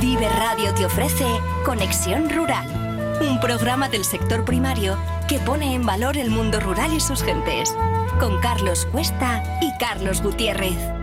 Vive Radio te ofrece Conexión Rural, un programa del sector primario que pone en valor el mundo rural y sus gentes, con Carlos Cuesta y Carlos Gutiérrez.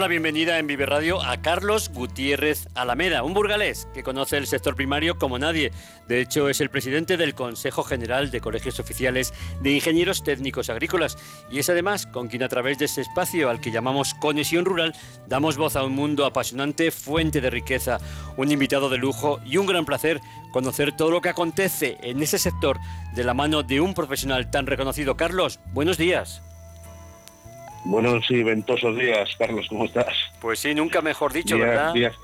La bienvenida en Vive Radio a Carlos Gutiérrez Alameda, un burgalés que conoce el sector primario como nadie. De hecho, es el presidente del Consejo General de Colegios Oficiales de Ingenieros Técnicos Agrícolas y es además con quien a través de este espacio al que llamamos Conexión Rural damos voz a un mundo apasionante, fuente de riqueza, un invitado de lujo y un gran placer conocer todo lo que acontece en ese sector de la mano de un profesional tan reconocido. Carlos, buenos días. Buenos y ventosos días, Carlos, ¿cómo estás? Pues sí, nunca mejor dicho, ¿verdad? Días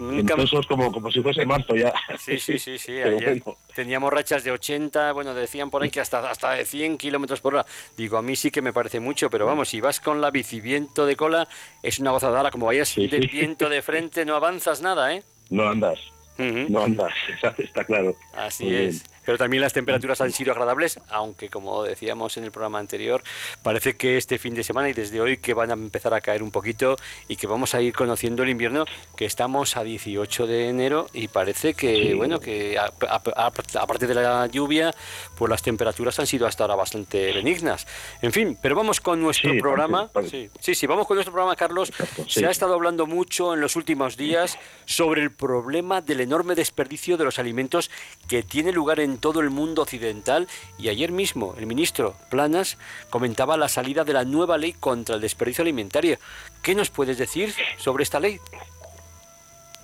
ventosos como, como si fuese marzo ya. Sí, sí, sí, sí. Ayer teníamos rachas de 80, bueno, decían por ahí que hasta, hasta de 100 kilómetros por hora. Digo, a mí sí que me parece mucho, pero vamos, si vas con la bici viento de cola, es una gozadera, como vayas de viento de frente, no avanzas nada, ¿eh? No andas. No andas, está claro. Así es. Pero también las temperaturas han sido agradables, aunque como decíamos en el programa anterior, parece que este fin de semana y desde hoy que van a empezar a caer un poquito y que vamos a ir conociendo el invierno, que estamos a 18 de enero y parece que, bueno, que aparte de la lluvia, pues las temperaturas han sido hasta ahora bastante benignas. En fin, pero vamos con nuestro programa. Sí, sí, sí, vamos con nuestro programa, Carlos. Se ha estado hablando mucho en los últimos días sobre el problema del enorme desperdicio de los alimentos que tiene lugar en todo el mundo occidental y ayer mismo el ministro Planas comentaba la salida de la nueva ley contra el desperdicio alimentario. ¿Qué nos puedes decir sobre esta ley?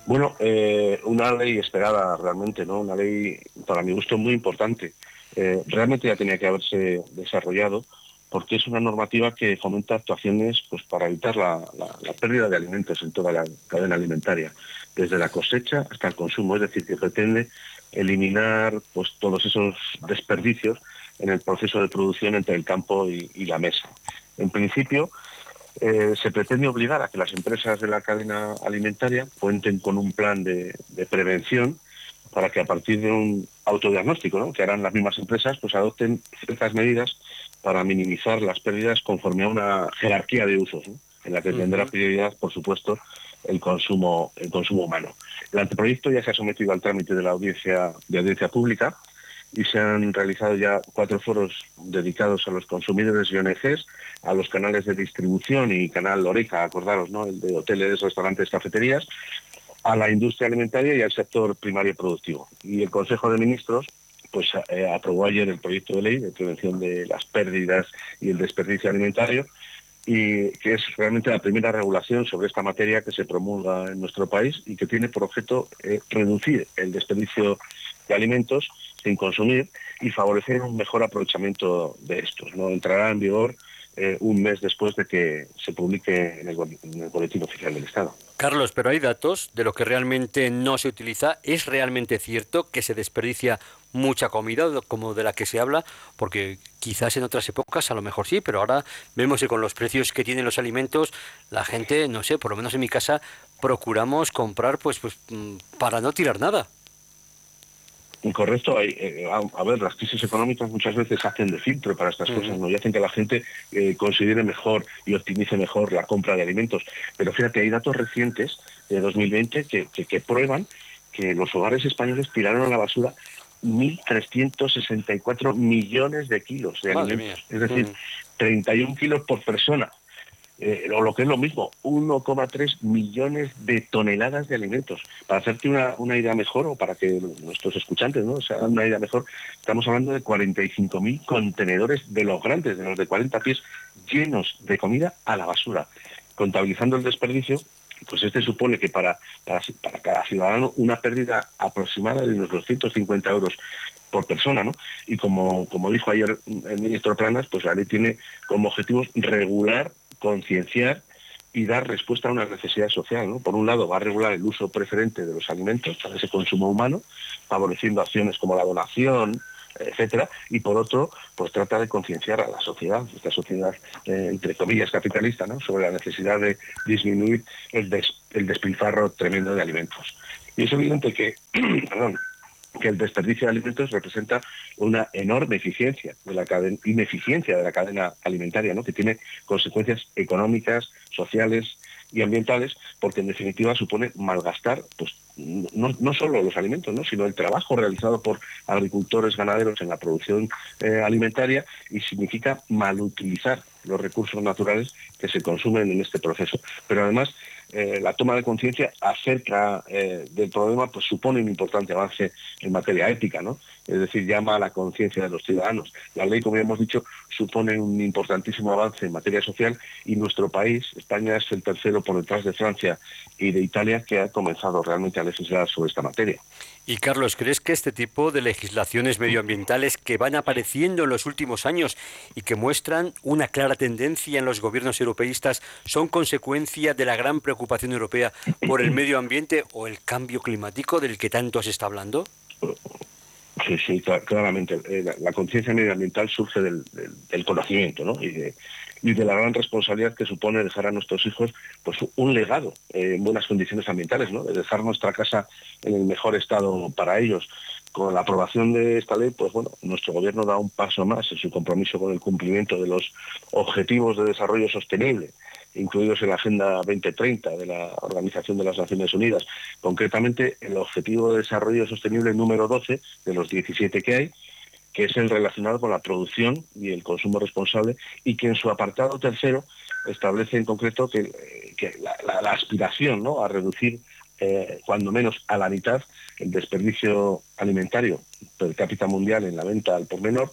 Bueno, eh, una ley esperada realmente, ¿no? Una ley, para mi gusto, muy importante. Eh, realmente ya tenía que haberse desarrollado porque es una normativa que fomenta actuaciones pues, para evitar la, la, pérdida de alimentos en toda la cadena alimentaria, desde la cosecha hasta el consumo, es decir, que pretende eliminar pues, todos esos desperdicios en el proceso de producción entre el campo y, la mesa. En principio, eh, se pretende obligar a que las empresas de la cadena alimentaria cuenten con un plan de, prevención para que a partir de un autodiagnóstico que harán las mismas empresas, pues adopten ciertas medidas para minimizar las pérdidas conforme a una jerarquía de usos, en la que tendrá prioridad, por supuesto, el consumo, el consumo humano. El anteproyecto ya se ha sometido al trámite de la audiencia, de audiencia pública y se han realizado ya cuatro foros dedicados a los consumidores y ONGs, a los canales de distribución y canal Oreca, acordaros, ¿no? el de hoteles, restaurantes, cafeterías, a la industria alimentaria y al sector primario productivo. Y el Consejo de Ministros pues eh, aprobó ayer el proyecto de ley de prevención de las pérdidas y el desperdicio alimentario y que es realmente la primera regulación sobre esta materia que se promulga en nuestro país y que tiene por objeto eh, reducir el desperdicio de alimentos sin consumir y favorecer un mejor aprovechamiento de estos. ¿no? Entrará en vigor eh, un mes después de que se publique en el, Boletín Oficial del Estado. Carlos, pero hay datos de lo que realmente no se utiliza. ¿Es realmente cierto que se desperdicia mucha comida como de la que se habla? Porque quizás en otras épocas a lo mejor sí, pero ahora vemos que con los precios que tienen los alimentos, la gente, no sé, por lo menos en mi casa, procuramos comprar pues, pues mm, para no tirar nada. Correcto. Eh, a, ver, las crisis económicas muchas veces hacen de filtro para estas cosas, ¿no? Y hacen que la gente eh, considere mejor y optimice mejor la compra de alimentos. Pero fíjate, hay datos recientes de 2020 que, que, prueban que los hogares españoles tiraron a la basura 1.364 millones de kilos de alimentos. Es decir, 31 kilos por persona eh, o lo que es lo mismo, 1,3 millones de toneladas de alimentos. Para hacerte una, idea mejor, o para que nuestros escuchantes ¿no? se hagan una idea mejor, estamos hablando de 45.000 contenedores de los grandes, de los de 40 pies, llenos de comida a la basura. Contabilizando el desperdicio, pues este supone que para, para, cada ciudadano una pérdida aproximada de unos 250 euros por persona, ¿no? Y como, como dijo ayer el ministro Planas, pues la ley tiene como objetivo regular concienciar y dar respuesta a una necesidad social. ¿no? Por un lado, va a regular el uso preferente de los alimentos para ese consumo humano, favoreciendo acciones como la donación, etcétera, y por otro, pues trata de concienciar a la sociedad, esta sociedad eh, entre comillas capitalista, ¿no? sobre la necesidad de disminuir el, el despilfarro tremendo de alimentos. Y es evidente que, que el desperdicio de alimentos representa una enorme eficiencia de la cadena, ineficiencia de la cadena alimentaria, ¿no? que tiene consecuencias económicas, sociales y ambientales, porque en definitiva supone malgastar pues, no, no solo los alimentos, ¿no? sino el trabajo realizado por agricultores ganaderos en la producción eh, alimentaria y significa malutilizar los recursos naturales que se consumen en este proceso. Pero además eh, la toma de conciencia acerca eh, del problema pues supone un importante avance en materia ética, ¿no? Es decir, llama a la conciencia de los ciudadanos. La ley, como ya hemos dicho, supone un importantísimo avance en materia social y nuestro país, España, es el tercero por detrás de Francia y de Italia que ha comenzado realmente a legislar sobre esta materia. Y Carlos, ¿crees que este tipo de legislaciones medioambientales que van apareciendo en los últimos años y que muestran una clara tendencia en los gobiernos europeístas son consecuencia de la gran preocupación europea por el medio ambiente o el cambio climático del que tanto se está hablando? Sí, sí, claramente. Eh, la, conciencia medioambiental surge del, conocimiento ¿no? y, de, la gran responsabilidad que supone dejar a nuestros hijos pues, un legado en buenas condiciones ambientales, ¿no? de dejar nuestra casa en el mejor estado para ellos. Con la aprobación de esta ley, pues bueno, nuestro gobierno da un paso más en su compromiso con el cumplimiento de los objetivos de desarrollo sostenible incluidos en la Agenda 2030 de la Organización de las Naciones Unidas. Concretamente, el Objetivo de Desarrollo Sostenible número 12 de los 17 que hay, que es el relacionado con la producción y el consumo responsable y que en su apartado tercero establece en concreto que, la, aspiración ¿no? a reducir eh, cuando menos a la mitad el desperdicio alimentario per cápita mundial en la venta al por menor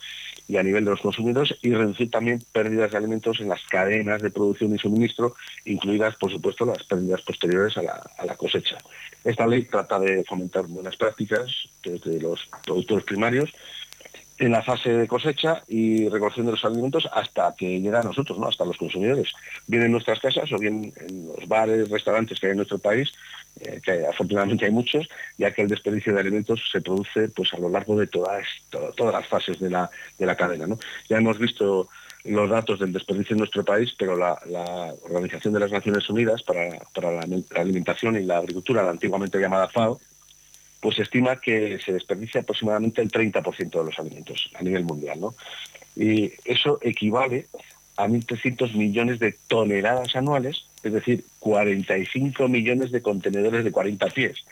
y a nivel de los consumidores y reducir también pérdidas de alimentos en las cadenas de producción y suministro, incluidas, por supuesto, las pérdidas posteriores a la, cosecha. Esta ley trata de fomentar buenas prácticas desde los productores primarios en la fase de cosecha y recolección de los alimentos hasta que llega a nosotros, ¿no? hasta los consumidores. Bien en nuestras casas o bien en los bares, restaurantes que hay en nuestro país, eh, que afortunadamente hay muchos, ya que el desperdicio de alimentos se produce pues, a lo largo de todas, todas las fases de la, de la cadena. Ya hemos visto los datos del desperdicio en nuestro país, pero la, Organización de las Naciones Unidas para, para la Alimentación y la Agricultura, la antiguamente llamada FAO, pues se estima que se desperdicia aproximadamente el 30% de los alimentos a nivel mundial. ¿no? Y eso equivale a 1.300 millones de toneladas anuales, es decir, 45 millones de contenedores de 40 pies.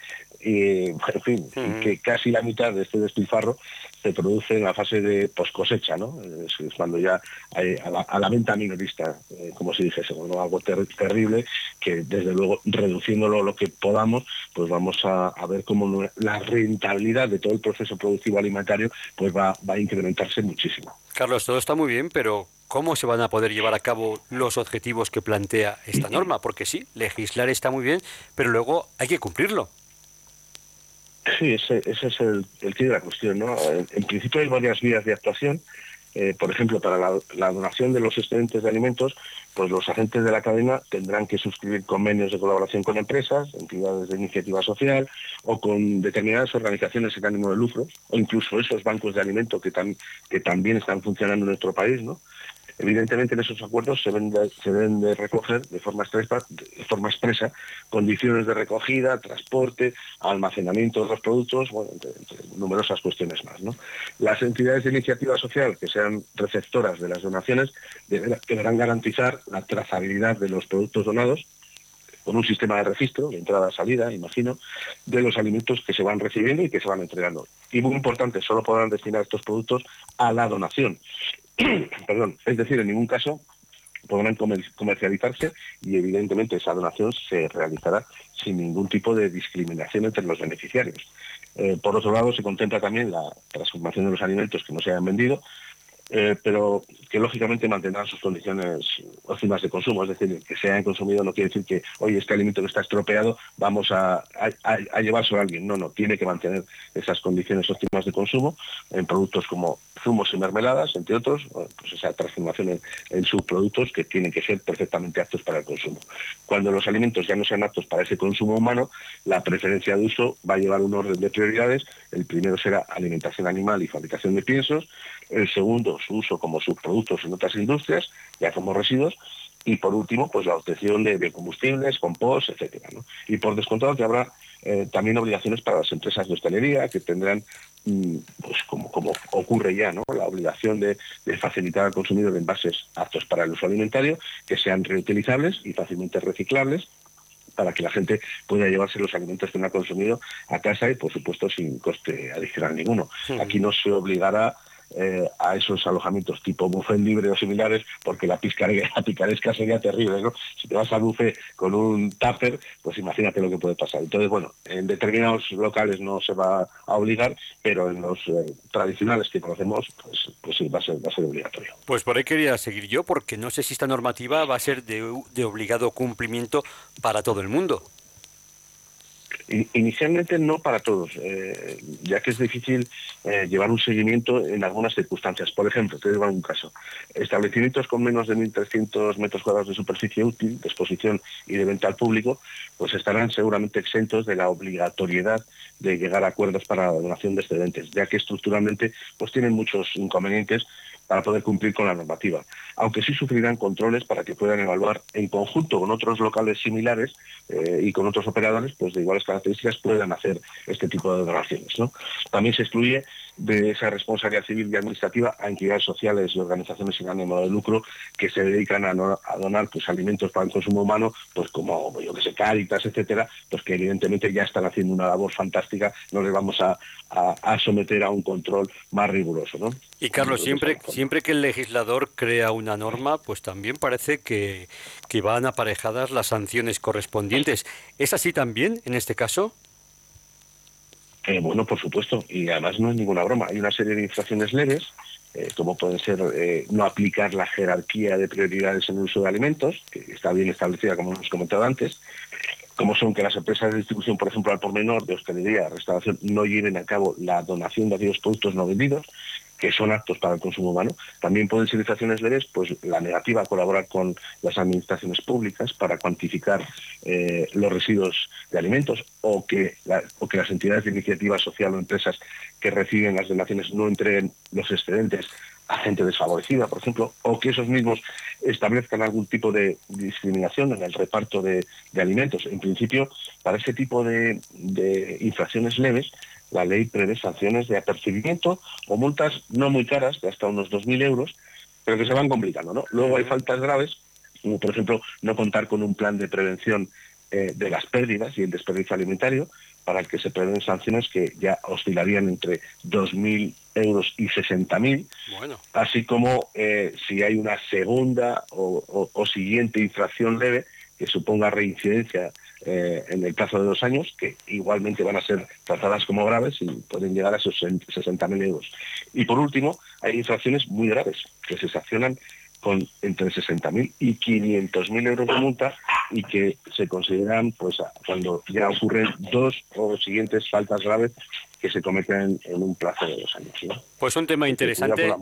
Y, en fin, que casi la mitad de este despilfarro se produce en la fase de post cosecha, ¿no? Es, cuando ya hay a, la, venta minorista, eh, como si dijese, bueno, algo terrible, que desde luego reduciéndolo lo que podamos, pues vamos a, ver cómo la rentabilidad de todo el proceso productivo alimentario pues va, va a incrementarse muchísimo. Carlos, todo está muy bien, pero ¿cómo se van a poder llevar a cabo los objetivos que plantea esta norma? Porque sí, legislar está muy bien, pero luego hay que cumplirlo. Sí, ese, es el, el de la cuestión. ¿no? En, principio hay varias vías de actuación. Eh, por ejemplo, para la, donación de los excedentes de alimentos, pues los agentes de la cadena tendrán que suscribir convenios de colaboración con empresas, entidades de iniciativa social o con determinadas organizaciones sin ánimo de lucro, o incluso esos bancos de alimentos que, que también están funcionando en nuestro país, ¿no? Evidentemente en esos acuerdos se deben de, recoger de forma, expresa, condiciones de recogida, transporte, almacenamiento de los productos, numerosas cuestiones más. Las entidades de iniciativa social que sean receptoras de las donaciones deberán garantizar la trazabilidad de los productos donados con un sistema de registro, de entrada-salida, imagino, de los alimentos que se van recibiendo y que se van entregando. Y muy importante, solo podrán destinar estos productos a la donación. Perdón, es decir, en ningún caso podrán comercializarse y evidentemente esa donación se realizará sin ningún tipo de discriminación entre los beneficiarios. Eh, por otro lado, se contempla también la transformación de los alimentos que no se hayan vendido eh, pero que lógicamente mantendrán sus condiciones óptimas de consumo, es decir, que se hayan consumido no quiere decir que, oye, este alimento que está estropeado, vamos a, a, a a alguien. No, no, tiene que mantener esas condiciones óptimas de consumo en productos como zumos y mermeladas, entre otros, pues esa transformación en, en subproductos que tienen que ser perfectamente aptos para el consumo. Cuando los alimentos ya no sean aptos para ese consumo humano, la preferencia de uso va a llevar un orden de prioridades. El primero será alimentación animal y fabricación de piensos, el segundo su uso como subproductos en otras industrias, ya como residuos, y por último, pues la obtención de biocombustibles, compost, etcétera. ¿no? Y por descontado que habrá eh, también obligaciones para las empresas de hostelería que tendrán, mm, pues como, como ocurre ya, ¿no? la obligación de, de, facilitar al consumidor envases aptos para el uso alimentario, que sean reutilizables y fácilmente reciclables para que la gente pueda llevarse los alimentos que no ha consumido a casa y, por supuesto, sin coste adicional ninguno. Sí. Aquí no se obligará eh, a esos alojamientos tipo buffet libre o similares, porque la, la picaresca sería terrible, ¿no? Si te vas al buffet con un tupper, pues imagínate lo que puede pasar. Entonces, bueno, en determinados locales no se va a obligar, pero en los eh, tradicionales que conocemos, pues, pues sí, va a, ser, va a ser obligatorio. Pues por ahí quería seguir yo, porque no sé si esta normativa va a ser de obligado cumplimiento para todo el mundo. Inicialmente no para todos, eh, ya que es difícil eh, llevar un seguimiento en algunas circunstancias. Por ejemplo, te digo un caso. Establecimientos con menos de 1.300 metros cuadrados de superficie útil, de exposición y de venta al público, pues estarán seguramente exentos de la obligatoriedad de llegar a acuerdos para la donación de excedentes, ya que estructuralmente pues tienen muchos inconvenientes para poder cumplir con la normativa, aunque sí sufrirán controles para que puedan evaluar en conjunto con otros locales similares eh, y con otros operadores pues de iguales características puedan hacer este tipo de donaciones. También se excluye de esa responsabilidad civil y administrativa a entidades sociales y organizaciones sin ánimo de lucro que se dedican a, donar pues, alimentos para el consumo humano, pues como yo que sé, Cáritas, etcétera, pues que evidentemente ya están haciendo una labor fantástica, no les vamos a, someter a un control más riguroso. Y Carlos, siempre, siempre que el legislador crea una norma, pues también parece que, que van aparejadas las sanciones correspondientes. ¿Es así también en este caso? Eh, bueno, por supuesto, y además no es ninguna broma. Hay una serie de infracciones leves, eh, como pueden ser eh, no aplicar la jerarquía de prioridades en el uso de alimentos, que está bien establecida, como hemos comentado antes, como son que las empresas de distribución, por ejemplo, al por menor, de hostelería, restauración, no lleven a cabo la donación de aquellos productos no vendidos, que son aptos para el consumo humano. También pueden ser infracciones leves, pues la negativa a colaborar con las administraciones públicas para cuantificar eh, los residuos de alimentos o que, o que las entidades de iniciativa social o empresas que reciben las donaciones no entreguen los excedentes a gente desfavorecida, por ejemplo, o que esos mismos establezcan algún tipo de discriminación en el reparto de, de alimentos. En principio, para ese tipo de, de infracciones leves, la ley prevé sanciones de apercibimiento o multas no muy caras, de hasta unos 2.000 euros, pero que se van complicando. ¿no? Luego hay faltas graves, como por ejemplo no contar con un plan de prevención eh, de las pérdidas y el desperdicio alimentario, para el que se prevén sanciones que ya oscilarían entre 2.000 euros y 60.000, bueno. así como eh, si hay una segunda o, o, o siguiente infracción leve que suponga reincidencia eh, en el plazo de dos años, que igualmente van a ser tratadas como graves y pueden llegar a esos 60.000 euros. Y por último, hay infracciones muy graves que se sancionan con entre 60.000 y 500.000 euros de multa y que se consideran pues cuando ya ocurren dos o siguientes faltas graves que se cometen en un plazo de dos años. ¿no? Pues un tema interesante,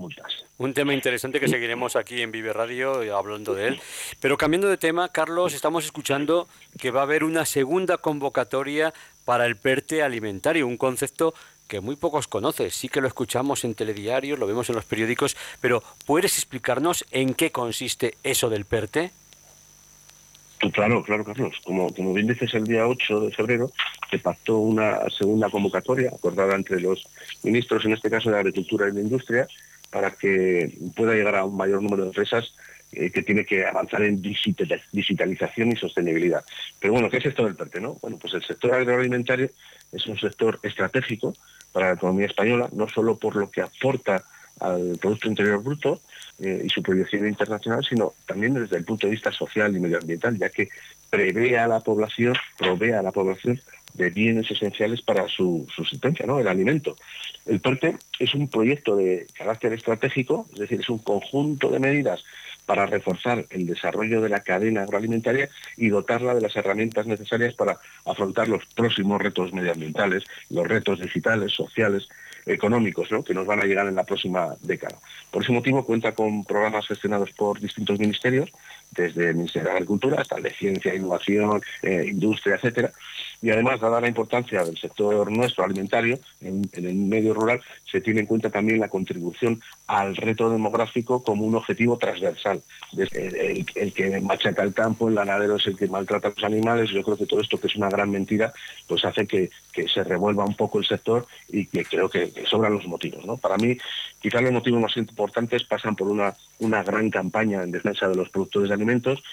un tema interesante que seguiremos aquí en Vive Radio hablando de él. Pero cambiando de tema, Carlos, estamos escuchando que va a haber una segunda convocatoria para el PERTE alimentario, un concepto que muy pocos conocen. Sí que lo escuchamos en telediarios, lo vemos en los periódicos, pero ¿puedes explicarnos en qué consiste eso del PERTE? Claro, claro, Carlos. Como, como bien dices, el día 8 de febrero se pactó una segunda convocatoria acordada entre los ministros, en este caso de Agricultura y de Industria, para que pueda llegar a un mayor número de empresas eh, que tiene que avanzar en digitalización y sostenibilidad. Pero bueno, ¿qué es esto del PERTE? No? Bueno, pues el sector agroalimentario es un sector estratégico para la economía española, no solo por lo que aporta al Producto Interior Bruto eh, y su proyección internacional, sino también desde el punto de vista social y medioambiental, ya que prevé a la población, provee a la población de bienes esenciales para su subsistencia, ¿no? el alimento. El PERTE es un proyecto de carácter estratégico, es decir, es un conjunto de medidas para reforzar el desarrollo de la cadena agroalimentaria y dotarla de las herramientas necesarias para afrontar los próximos retos medioambientales, los retos digitales, sociales, económicos, ¿no? que nos van a llegar en la próxima década. Por ese motivo cuenta con programas gestionados por distintos ministerios desde el Ministerio de Agricultura hasta el de Ciencia, Innovación, eh, Industria, etcétera. Y además, dada la importancia del sector nuestro alimentario en, el medio rural, se tiene en cuenta también la contribución al reto demográfico como un objetivo transversal. El, que machaca el campo, el ganadero es el que maltrata a los animales. Yo creo que todo esto, que es una gran mentira, pues hace que, se revuelva un poco el sector y que creo que, sobran los motivos. ¿no? Para mí, quizás los motivos más importantes pasan por una, una gran campaña en defensa de los productores de alimentos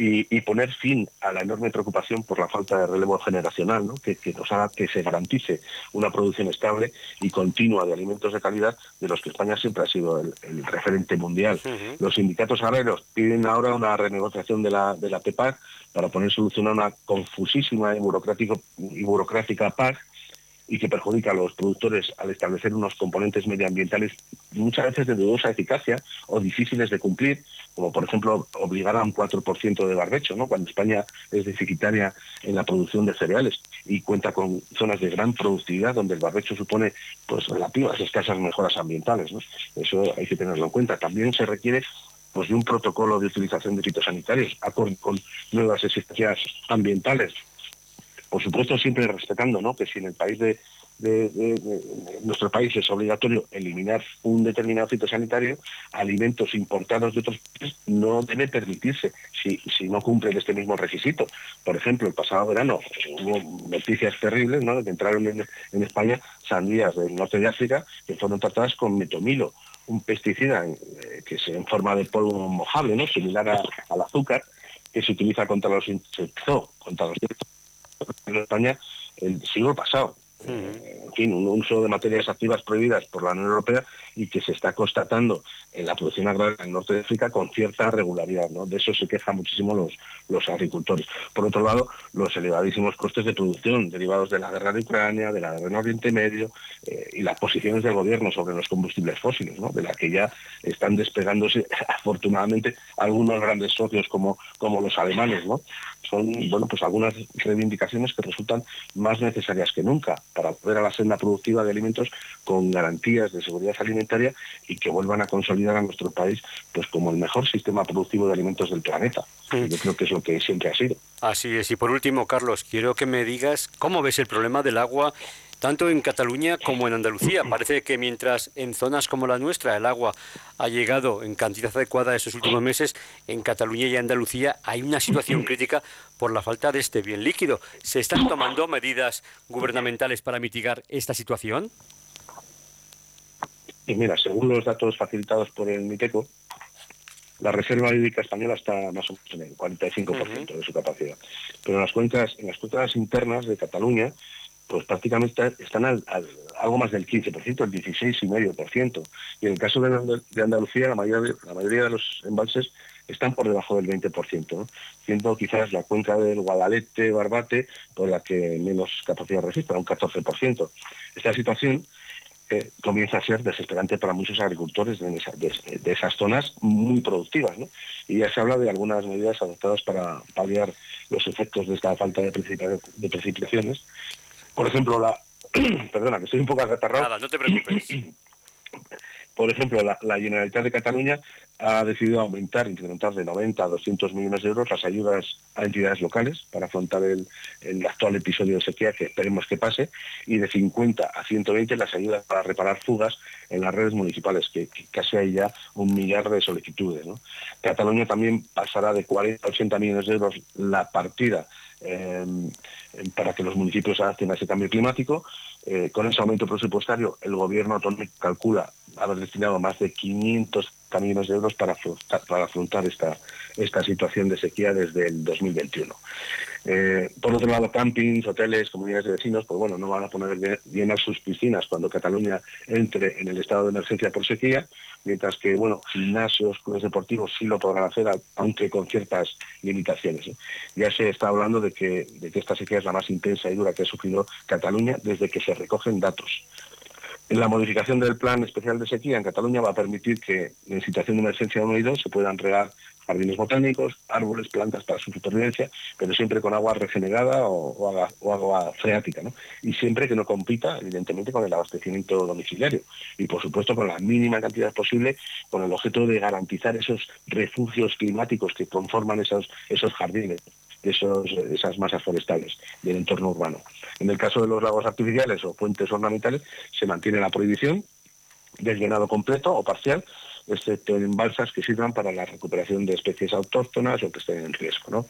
y, poner fin a la enorme preocupación por la falta de relevo generacional, que, nos haga que se garantice una producción estable y continua de alimentos de calidad de los que España siempre ha sido el, referente mundial. Los sindicatos agrarios piden ahora una renegociación de la, de la PEPAC para poner solución a una confusísima y, y burocrática PAC y que perjudica a los productores al establecer unos componentes medioambientales muchas veces de dudosa eficacia o difíciles de cumplir, como por ejemplo obligar a un 4% de barbecho, ¿no? cuando España es deficitaria en la producción de cereales y cuenta con zonas de gran productividad donde el barbecho supone pues relativas escasas mejoras ambientales. Eso hay que tenerlo en cuenta. También se requiere pues de un protocolo de utilización de fitosanitarios con nuevas exigencias ambientales por supuesto siempre respetando ¿no? que si en el país de, nuestro país es obligatorio eliminar un determinado fitosanitario, alimentos importados de otros países no debe permitirse si, si no cumplen este mismo requisito. Por ejemplo, el pasado verano hubo noticias terribles ¿no? que entraron en, España sandías del norte de África que fueron tratadas con metomilo, un pesticida eh, que es en forma de polvo mojable, ¿no? similar al azúcar, que se utiliza contra los insectos, contra los en España el siglo pasado en fin, un uso de materias activas prohibidas por la Unión Europea y que se está constatando en la producción agraria en el norte de África con cierta regularidad. ¿no? De eso se quejan muchísimo los, los agricultores. Por otro lado, los elevadísimos costes de producción derivados de la guerra de Ucrania, de la guerra en Oriente Medio eh, y las posiciones del gobierno sobre los combustibles fósiles, ¿no? de la que ya están despegándose afortunadamente algunos grandes socios como, como los alemanes. ¿no? Son bueno, pues algunas reivindicaciones que resultan más necesarias que nunca para volver a la senda productiva de alimentos con garantías de seguridad alimentaria y que vuelvan a consolidar a nuestro país pues como el mejor sistema productivo de alimentos del planeta. Yo creo que es lo que siempre ha sido. Así es. Y por último, Carlos, quiero que me digas cómo ves el problema del agua tanto en Cataluña como en Andalucía. Parece que mientras en zonas como la nuestra el agua ha llegado en cantidad adecuada esos últimos meses, en Cataluña y Andalucía hay una situación crítica por la falta de este bien líquido. ¿Se están tomando medidas gubernamentales para mitigar esta situación? Y mira, según los datos facilitados por el MITECO, la reserva hídrica española está más o menos en el 45% de su capacidad. Pero en las cuencas, en las cuencas internas de Cataluña, pues prácticamente están al, algo más del 15%, el 16,5%. Y en el caso de, Andalucía, la mayoría, la mayoría de los embalses están por debajo del 20%, siendo quizás la cuenca del Guadalete, Barbate, por la que menos capacidad registra, un 14%. Esta situación eh, comienza a ser desesperante para muchos agricultores de, esas zonas muy productivas. Y ya se habla de algunas medidas adoptadas para paliar los efectos de esta falta de, precipitaciones por ejemplo, la... Perdona, que estoy un poco retarrado. Nada, no te preocupes. Por ejemplo, la, Generalitat de Cataluña ha decidido aumentar, incrementar de 90 a 200 millones de euros las ayudas a entidades locales para afrontar el, actual episodio de sequía que esperemos que pase y de 50 a 120 las ayudas para reparar fugas en las redes municipales, que, casi hay ya un millar de solicitudes. Cataluña también pasará de 40 a 80 millones de euros la partida Em, para que los municipios adapten a ese cambio climático. Eh, con ese aumento presupuestario, el gobierno autonómico calcula haber destinado más de 500 millones de euros para afrontar, para afrontar esta, esta situación de sequía desde el 2021. Eh, por otro lado, campings, hoteles, comunidades de vecinos, pues bueno, no van a poner llenar sus piscinas cuando Cataluña entre en el estado de emergencia por sequía, mientras que, bueno, gimnasios, clubes deportivos sí lo podrán hacer, aunque con ciertas limitaciones. ¿eh? Ya se está hablando de que, de que esta sequía es la más intensa y dura que ha sufrido Cataluña desde que se recogen datos. La modificación del plan especial de sequía en Cataluña va a permitir que en situación de emergencia 1 y 2 se puedan regar jardines botánicos, árboles, plantas para su supervivencia, pero siempre con agua regenerada o, agua, freática, ¿no? Y siempre que no compita, evidentemente, con el abastecimiento domiciliario. Y, por supuesto, con la mínima cantidad posible, con el objeto de garantizar esos refugios climáticos que conforman esos, esos jardines esos, esas masas forestales del entorno urbano. En el caso de los lagos artificiales o puentes ornamentales, se mantiene la prohibición del llenado completo o parcial excepto en balsas que sirvan para la recuperación de especies autóctonas o que estén en riesgo, ¿no?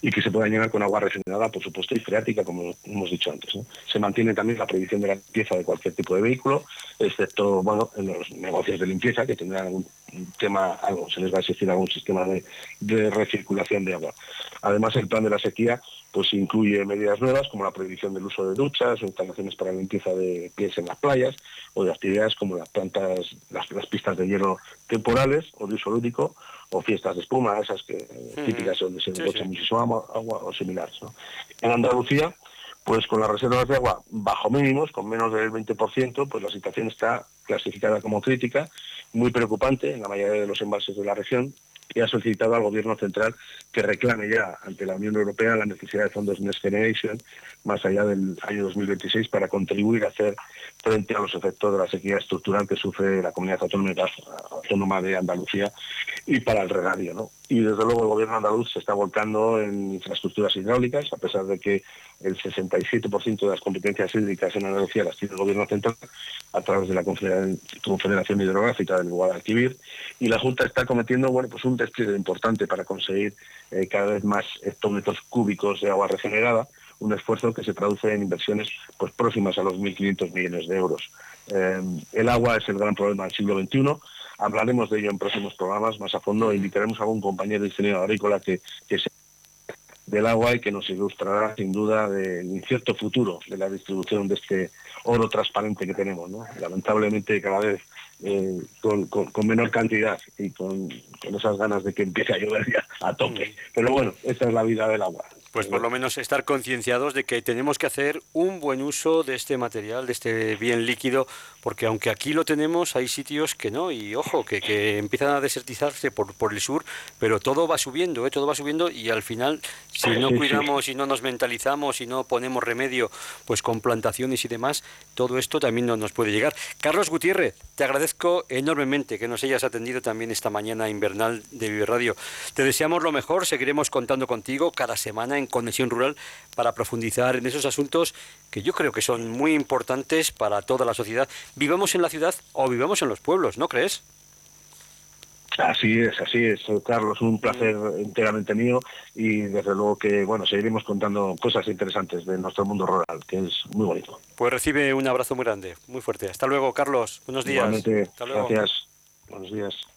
Y que se puedan llenar con agua regenerada, por supuesto, y freática, como hemos dicho antes. Se mantiene también la prohibición de la limpieza de cualquier tipo de vehículo, excepto, bueno, en los negocios de limpieza, que tendrán algún tema, algo, se les va a exigir algún sistema de, de recirculación de agua. Además, el plan de la sequía pues incluye medidas nuevas como la prohibición del uso de duchas o instalaciones para limpieza de pies en las playas o de actividades como las plantas, las, pistas de hielo temporales o de uso lúdico o fiestas de espuma, esas que típicas donde se sí, muchísimo agua, o similares. En Andalucía, pues con las reservas de agua bajo mínimos, con menos del 20%, pues la situación está clasificada como crítica, muy preocupante en la mayoría de los embalses de la región y ha solicitado al Gobierno central que reclame ya ante la Unión Europea la necesidad de fondos Next Generation más allá del año 2026 para contribuir a hacer frente a los efectos de la sequía estructural que sufre la comunidad autónoma de Andalucía y para el regadio. ¿no? Y desde luego el Gobierno andaluz se está volcando en infraestructuras hidráulicas, a pesar de que el 67% de las competencias hídricas en Andalucía las tiene el Gobierno central a través de la Confederación Hidrográfica del Guadalquivir y la Junta está cometiendo bueno, pues un despliegue importante para conseguir eh, cada vez más hectómetros cúbicos de agua regenerada, un esfuerzo que se traduce en inversiones pues, próximas a los 1.500 millones de euros. Eh, el agua es el gran problema del siglo XXI. Hablaremos de ello en próximos programas más a fondo. Invitaremos a algún compañero ingeniero agrícola que, que se del agua y que nos ilustrará sin duda del incierto futuro de la distribución de este oro transparente que tenemos. Lamentablemente cada vez eh, con, menor cantidad y con, con, esas ganas de que empiece a llover ya a tope. Mm. Pero bueno, esta es la vida del agua. Pues por lo menos estar concienciados de que tenemos que hacer un buen uso de este material, de este bien líquido, porque aunque aquí lo tenemos, hay sitios que no, y ojo, que, que empiezan a desertizarse por, por el sur, pero todo va subiendo, ¿eh? todo va subiendo y al final, si no cuidamos y no nos mentalizamos y no ponemos remedio pues con plantaciones y demás, todo esto también no nos puede llegar. Carlos Gutiérrez, te agradezco enormemente que nos hayas atendido también esta mañana invernal de Vive Radio. Te deseamos lo mejor, seguiremos contando contigo cada semana en Conexión Rural para profundizar en esos asuntos que yo creo que son muy importantes para toda la sociedad. Vivamos en la ciudad o vivamos en los pueblos, ¿no crees? Así es, así es, Carlos, un placer enteramente mío y desde luego que, bueno, seguiremos contando cosas interesantes de nuestro mundo rural, que es muy bonito. Pues recibe un abrazo muy grande, muy fuerte. Hasta luego, Carlos. Buenos días. Igualmente, gracias. Buenos días.